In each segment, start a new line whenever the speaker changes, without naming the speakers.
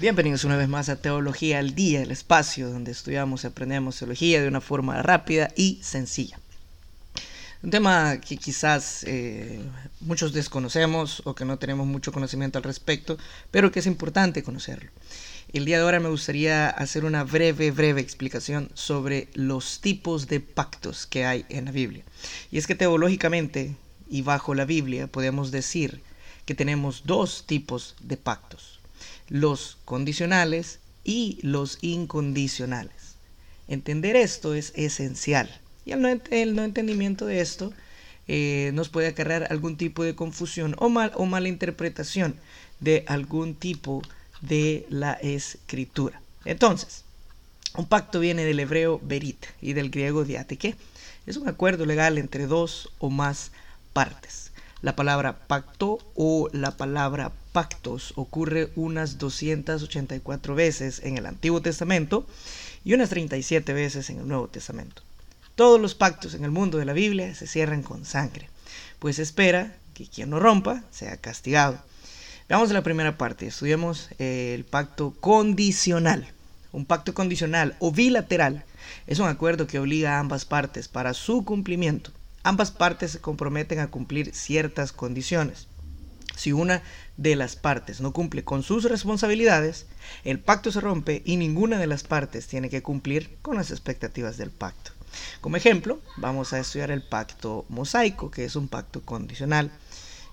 Bienvenidos una vez más a Teología al Día, el espacio donde estudiamos y aprendemos teología de una forma rápida y sencilla. Un tema que quizás eh, muchos desconocemos o que no tenemos mucho conocimiento al respecto, pero que es importante conocerlo. El día de ahora me gustaría hacer una breve, breve explicación sobre los tipos de pactos que hay en la Biblia. Y es que teológicamente y bajo la Biblia podemos decir que tenemos dos tipos de pactos los condicionales y los incondicionales. Entender esto es esencial y el no, entendimiento de esto eh, nos puede acarrear algún tipo de confusión o, mal, o mala interpretación de algún tipo de la escritura. Entonces, un pacto viene del hebreo berit y del griego diateke. Es un acuerdo legal entre dos o más partes. La palabra pacto o la palabra pactos ocurre unas 284 veces en el Antiguo Testamento y unas 37 veces en el Nuevo Testamento. Todos los pactos en el mundo de la Biblia se cierran con sangre, pues espera que quien no rompa sea castigado. Veamos la primera parte, estudiemos el pacto condicional. Un pacto condicional o bilateral es un acuerdo que obliga a ambas partes para su cumplimiento ambas partes se comprometen a cumplir ciertas condiciones. Si una de las partes no cumple con sus responsabilidades, el pacto se rompe y ninguna de las partes tiene que cumplir con las expectativas del pacto. Como ejemplo, vamos a estudiar el pacto mosaico, que es un pacto condicional.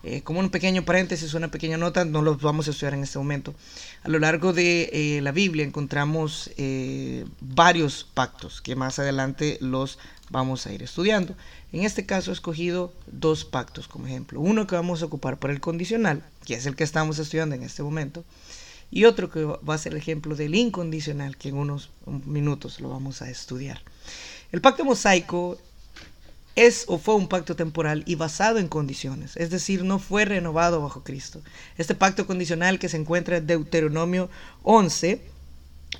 Eh, como un pequeño paréntesis, una pequeña nota, no los vamos a estudiar en este momento. A lo largo de eh, la Biblia encontramos eh, varios pactos que más adelante los vamos a ir estudiando. En este caso he escogido dos pactos como ejemplo. Uno que vamos a ocupar para el condicional, que es el que estamos estudiando en este momento, y otro que va a ser el ejemplo del incondicional, que en unos minutos lo vamos a estudiar. El pacto mosaico es o fue un pacto temporal y basado en condiciones, es decir, no fue renovado bajo Cristo. Este pacto condicional que se encuentra en Deuteronomio 11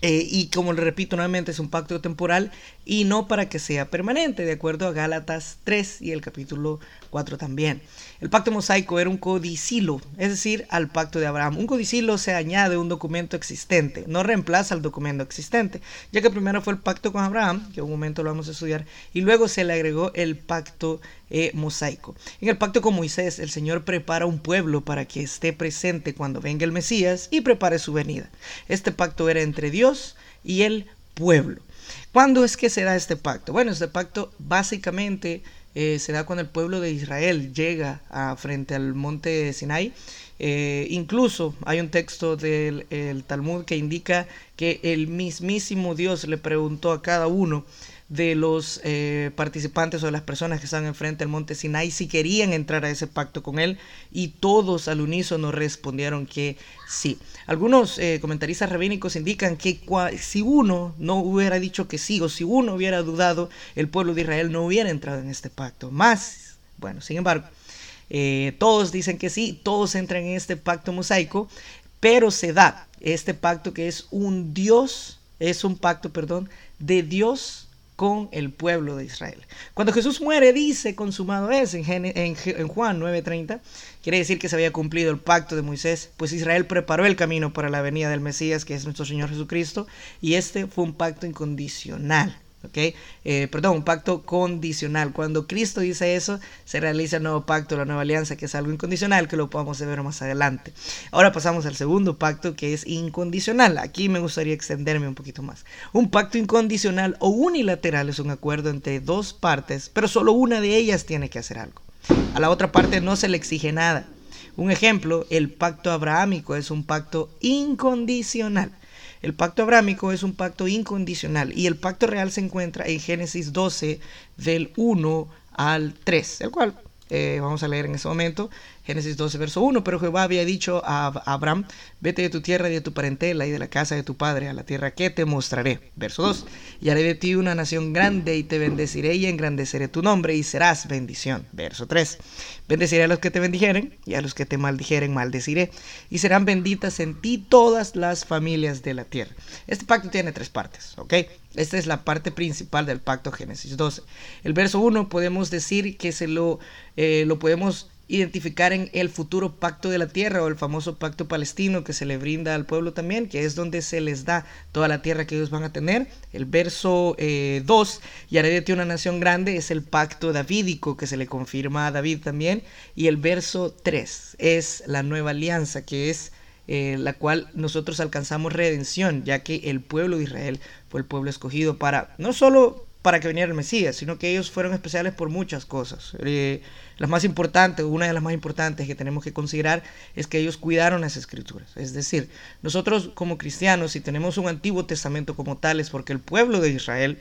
eh, y como le repito nuevamente, es un pacto temporal y no para que sea permanente, de acuerdo a Gálatas 3 y el capítulo 4 también. El pacto mosaico era un codicilo, es decir, al pacto de Abraham. Un codicilo se añade un documento existente, no reemplaza al documento existente, ya que primero fue el pacto con Abraham, que en un momento lo vamos a estudiar, y luego se le agregó el pacto eh, mosaico. En el pacto con Moisés, el Señor prepara un pueblo para que esté presente cuando venga el Mesías y prepare su venida. Este pacto era entre Dios y el pueblo. ¿Cuándo es que se da este pacto? Bueno, este pacto básicamente eh, se da cuando el pueblo de Israel llega a, frente al monte Sinai. Eh, incluso hay un texto del Talmud que indica que el mismísimo Dios le preguntó a cada uno de los eh, participantes o de las personas que están enfrente del monte Sinai si querían entrar a ese pacto con él y todos al unísono respondieron que sí. Algunos eh, comentaristas rabínicos indican que si uno no hubiera dicho que sí o si uno hubiera dudado, el pueblo de Israel no hubiera entrado en este pacto. Más, bueno, sin embargo, eh, todos dicen que sí, todos entran en este pacto mosaico, pero se da este pacto que es un Dios, es un pacto, perdón, de Dios con el pueblo de Israel. Cuando Jesús muere, dice, consumado es, en, Juan 9:30, quiere decir que se había cumplido el pacto de Moisés, pues Israel preparó el camino para la venida del Mesías, que es nuestro Señor Jesucristo, y este fue un pacto incondicional. Eh, perdón, un pacto condicional. Cuando Cristo dice eso, se realiza el nuevo pacto, la nueva alianza, que es algo incondicional, que lo podemos ver más adelante. Ahora pasamos al segundo pacto, que es incondicional. Aquí me gustaría extenderme un poquito más. Un pacto incondicional o unilateral es un acuerdo entre dos partes, pero solo una de ellas tiene que hacer algo. A la otra parte no se le exige nada. Un ejemplo, el pacto abrahámico es un pacto incondicional. El pacto abrámico es un pacto incondicional y el pacto real se encuentra en Génesis 12 del 1 al 3, el cual eh, vamos a leer en ese momento. Génesis 12, verso 1, pero Jehová había dicho a Abraham, vete de tu tierra y de tu parentela y de la casa de tu padre a la tierra que te mostraré. Verso 2, y haré de ti una nación grande y te bendeciré y engrandeceré tu nombre y serás bendición. Verso 3, bendeciré a los que te bendijeren y a los que te maldijeren maldeciré y serán benditas en ti todas las familias de la tierra. Este pacto tiene tres partes, ¿ok? Esta es la parte principal del pacto Génesis 12. El verso 1 podemos decir que se lo, eh, lo podemos identificar en el futuro pacto de la tierra o el famoso pacto palestino que se le brinda al pueblo también, que es donde se les da toda la tierra que ellos van a tener. El verso 2, eh, y haré de ti una nación grande, es el pacto davídico que se le confirma a David también. Y el verso 3 es la nueva alianza, que es eh, la cual nosotros alcanzamos redención, ya que el pueblo de Israel fue el pueblo escogido para no solo para que viniera el Mesías, sino que ellos fueron especiales por muchas cosas. Eh, las más importantes, una de las más importantes que tenemos que considerar es que ellos cuidaron las escrituras. Es decir, nosotros como cristianos, si tenemos un Antiguo Testamento como tal, es porque el pueblo de Israel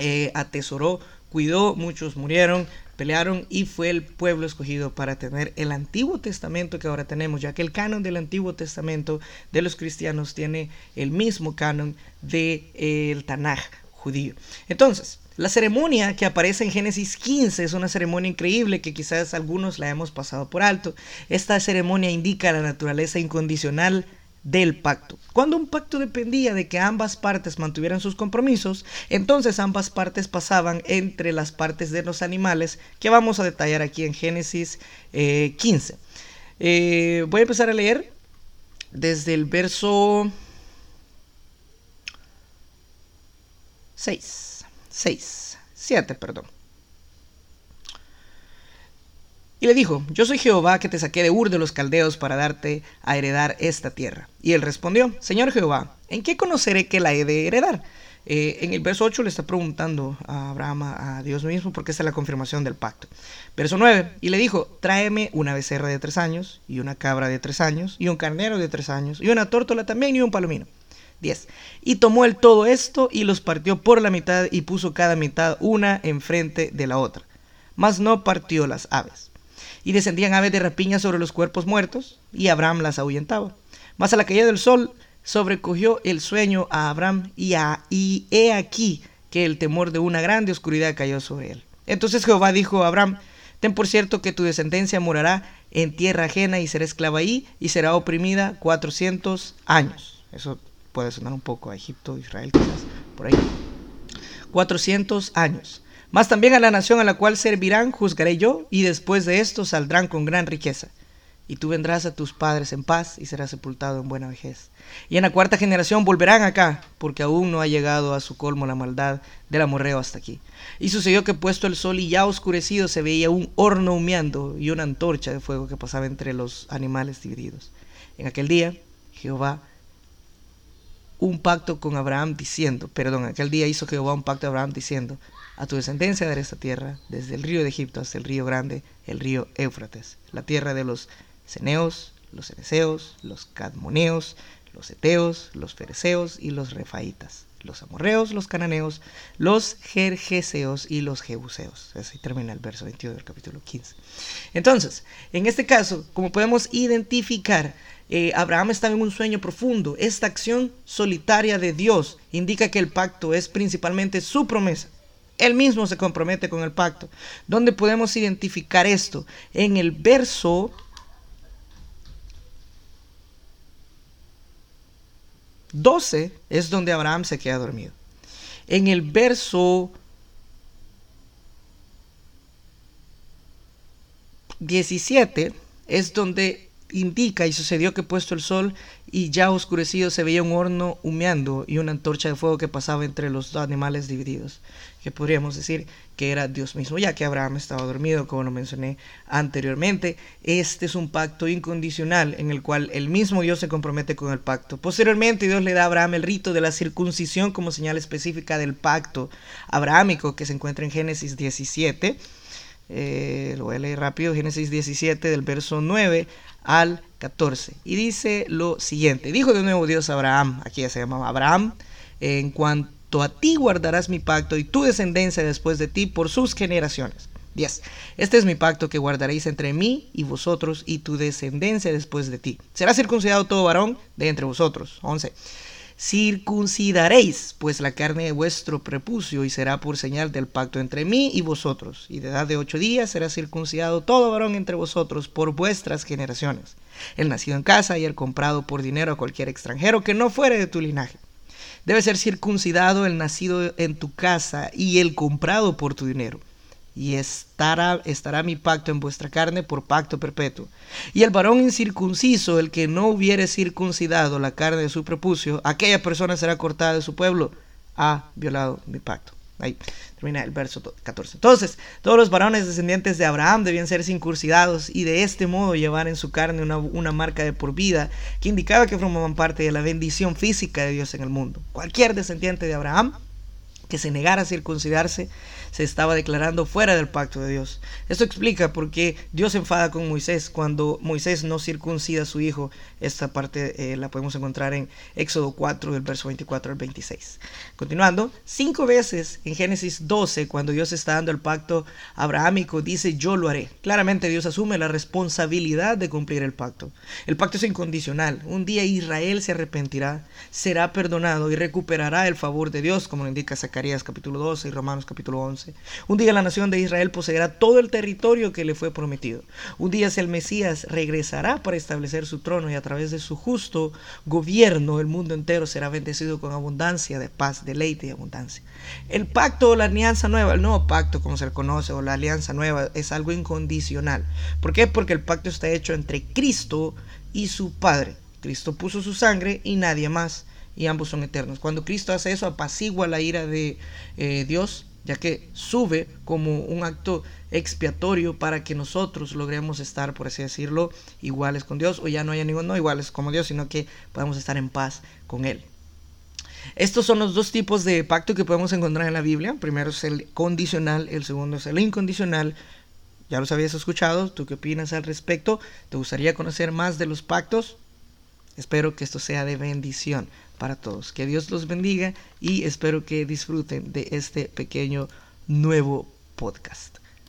eh, atesoró, cuidó, muchos murieron, pelearon y fue el pueblo escogido para tener el Antiguo Testamento que ahora tenemos, ya que el canon del Antiguo Testamento de los cristianos tiene el mismo canon del de, eh, Tanaj judío. Entonces, la ceremonia que aparece en Génesis 15 es una ceremonia increíble que quizás algunos la hemos pasado por alto. Esta ceremonia indica la naturaleza incondicional del pacto. Cuando un pacto dependía de que ambas partes mantuvieran sus compromisos, entonces ambas partes pasaban entre las partes de los animales que vamos a detallar aquí en Génesis 15. Eh, eh, voy a empezar a leer desde el verso 6. 6. 7, perdón. Y le dijo, yo soy Jehová que te saqué de Ur de los Caldeos para darte a heredar esta tierra. Y él respondió, Señor Jehová, ¿en qué conoceré que la he de heredar? Eh, en el verso 8 le está preguntando a Abraham, a Dios mismo, porque esta es la confirmación del pacto. Verso 9, y le dijo, tráeme una becerra de tres años, y una cabra de tres años, y un carnero de tres años, y una tórtola también, y un palomino. 10. Y tomó él todo esto y los partió por la mitad y puso cada mitad una enfrente de la otra. Mas no partió las aves. Y descendían aves de rapiña sobre los cuerpos muertos, y Abraham las ahuyentaba. Mas a la caída del sol sobrecogió el sueño a Abraham, y he aquí que el temor de una grande oscuridad cayó sobre él. Entonces Jehová dijo a Abraham, ten por cierto que tu descendencia morará en tierra ajena y será esclava ahí, y será oprimida cuatrocientos años. Eso puede sonar un poco a Egipto, Israel, quizás, por ahí. 400 años. Más también a la nación a la cual servirán juzgaré yo, y después de esto saldrán con gran riqueza. Y tú vendrás a tus padres en paz y serás sepultado en buena vejez. Y en la cuarta generación volverán acá, porque aún no ha llegado a su colmo la maldad del amorreo hasta aquí. Y sucedió que puesto el sol y ya oscurecido se veía un horno humeando y una antorcha de fuego que pasaba entre los animales divididos. En aquel día Jehová un pacto con Abraham diciendo, perdón, aquel día hizo Jehová un pacto a Abraham diciendo, a tu descendencia daré esta tierra, desde el río de Egipto hasta el río grande, el río Éufrates, la tierra de los ceneos, los cereseos, los cadmoneos, los eteos, los fereceos y los refaitas, los amorreos, los cananeos, los jerjeseos y los jebuseos. Así termina el verso 21 del capítulo 15. Entonces, en este caso, como podemos identificar, eh, Abraham estaba en un sueño profundo. Esta acción solitaria de Dios indica que el pacto es principalmente su promesa. Él mismo se compromete con el pacto. ¿Dónde podemos identificar esto? En el verso 12 es donde Abraham se queda dormido. En el verso 17 es donde indica y sucedió que puesto el sol y ya oscurecido se veía un horno humeando y una antorcha de fuego que pasaba entre los dos animales divididos, que podríamos decir que era Dios mismo, ya que Abraham estaba dormido, como lo mencioné anteriormente. Este es un pacto incondicional en el cual el mismo Dios se compromete con el pacto. Posteriormente Dios le da a Abraham el rito de la circuncisión como señal específica del pacto abrahámico que se encuentra en Génesis 17. Eh, lo voy a leer rápido, Génesis 17 del verso 9 al 14. Y dice lo siguiente, dijo de nuevo Dios a Abraham, aquí ya se llamaba Abraham, en cuanto a ti guardarás mi pacto y tu descendencia después de ti por sus generaciones. 10. Este es mi pacto que guardaréis entre mí y vosotros y tu descendencia después de ti. Será circuncidado todo varón de entre vosotros. 11 circuncidaréis pues la carne de vuestro prepucio y será por señal del pacto entre mí y vosotros. Y de edad de ocho días será circuncidado todo varón entre vosotros por vuestras generaciones. El nacido en casa y el comprado por dinero a cualquier extranjero que no fuere de tu linaje. Debe ser circuncidado el nacido en tu casa y el comprado por tu dinero. Y estará, estará mi pacto en vuestra carne por pacto perpetuo. Y el varón incircunciso, el que no hubiere circuncidado la carne de su prepucio, aquella persona será cortada de su pueblo, ha violado mi pacto. Ahí termina el verso 14. Entonces, todos los varones descendientes de Abraham debían ser circuncidados y de este modo llevar en su carne una, una, marca de por vida que indicaba que formaban parte de la bendición física de Dios en el mundo. Cualquier descendiente de Abraham que se negara a circuncidarse se estaba declarando fuera del pacto de Dios. Esto explica por qué Dios se enfada con Moisés cuando Moisés no circuncida a su hijo. Esta parte eh, la podemos encontrar en Éxodo 4, del verso 24 al 26. Continuando, cinco veces en Génesis 12, cuando Dios está dando el pacto abrahámico, dice yo lo haré. Claramente Dios asume la responsabilidad de cumplir el pacto. El pacto es incondicional. Un día Israel se arrepentirá, será perdonado y recuperará el favor de Dios, como lo indica Zacarías capítulo 12 y Romanos capítulo 11. Un día la nación de Israel poseerá todo el territorio que le fue prometido. Un día el Mesías regresará para establecer su trono y a través de su justo gobierno el mundo entero será bendecido con abundancia de paz, deleite y abundancia. El pacto o la alianza nueva, el nuevo pacto como se le conoce o la alianza nueva es algo incondicional. ¿Por qué? Porque el pacto está hecho entre Cristo y su Padre. Cristo puso su sangre y nadie más y ambos son eternos. Cuando Cristo hace eso, apacigua la ira de eh, Dios ya que sube como un acto expiatorio para que nosotros logremos estar, por así decirlo, iguales con Dios, o ya no haya ninguno iguales como Dios, sino que podamos estar en paz con Él. Estos son los dos tipos de pacto que podemos encontrar en la Biblia. Primero es el condicional, el segundo es el incondicional. Ya los habías escuchado, ¿tú qué opinas al respecto? ¿Te gustaría conocer más de los pactos? Espero que esto sea de bendición para todos. Que Dios los bendiga y espero que disfruten de este pequeño nuevo podcast.